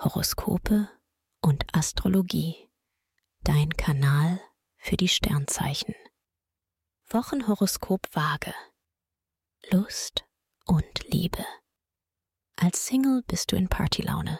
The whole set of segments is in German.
Horoskope und Astrologie. Dein Kanal für die Sternzeichen. Wochenhoroskop Waage. Lust und Liebe. Als Single bist du in Partylaune.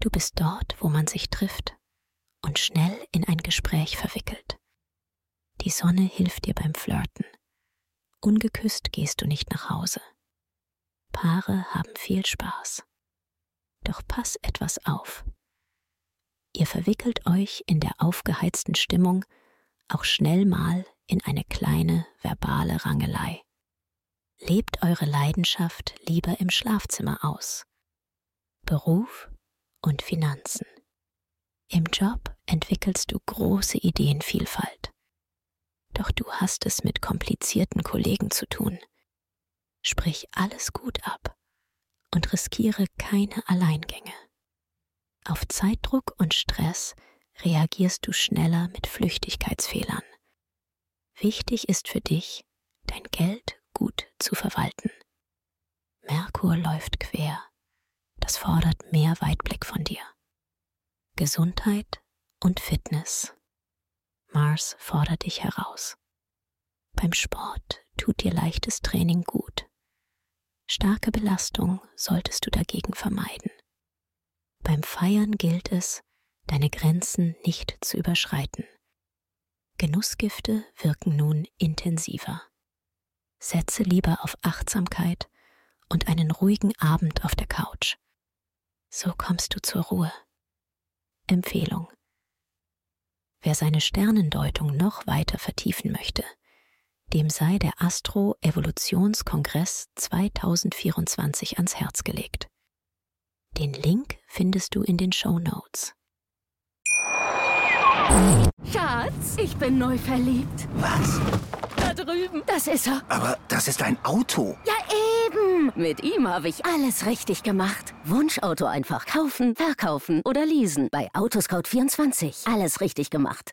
Du bist dort, wo man sich trifft und schnell in ein Gespräch verwickelt. Die Sonne hilft dir beim Flirten. Ungeküsst gehst du nicht nach Hause. Paare haben viel Spaß. Doch pass etwas auf. Ihr verwickelt euch in der aufgeheizten Stimmung auch schnell mal in eine kleine verbale Rangelei. Lebt eure Leidenschaft lieber im Schlafzimmer aus. Beruf und Finanzen. Im Job entwickelst du große Ideenvielfalt. Doch du hast es mit komplizierten Kollegen zu tun. Sprich alles gut ab und riskiere keine Alleingänge. Auf Zeitdruck und Stress reagierst du schneller mit Flüchtigkeitsfehlern. Wichtig ist für dich, dein Geld gut zu verwalten. Merkur läuft quer. Das fordert mehr Weitblick von dir. Gesundheit und Fitness. Mars fordert dich heraus. Beim Sport tut dir leichtes Training gut. Starke Belastung solltest du dagegen vermeiden. Beim Feiern gilt es, deine Grenzen nicht zu überschreiten. Genussgifte wirken nun intensiver. Setze lieber auf Achtsamkeit und einen ruhigen Abend auf der Couch. So kommst du zur Ruhe. Empfehlung. Wer seine Sternendeutung noch weiter vertiefen möchte, dem sei der Astro-Evolutionskongress 2024 ans Herz gelegt. Den Link findest du in den Show Notes. Schatz, ich bin neu verliebt. Was? Da drüben. Das ist er. Aber das ist ein Auto. Ja, eben. Mit ihm habe ich alles richtig gemacht. Wunschauto einfach kaufen, verkaufen oder leasen. Bei Autoscout24. Alles richtig gemacht.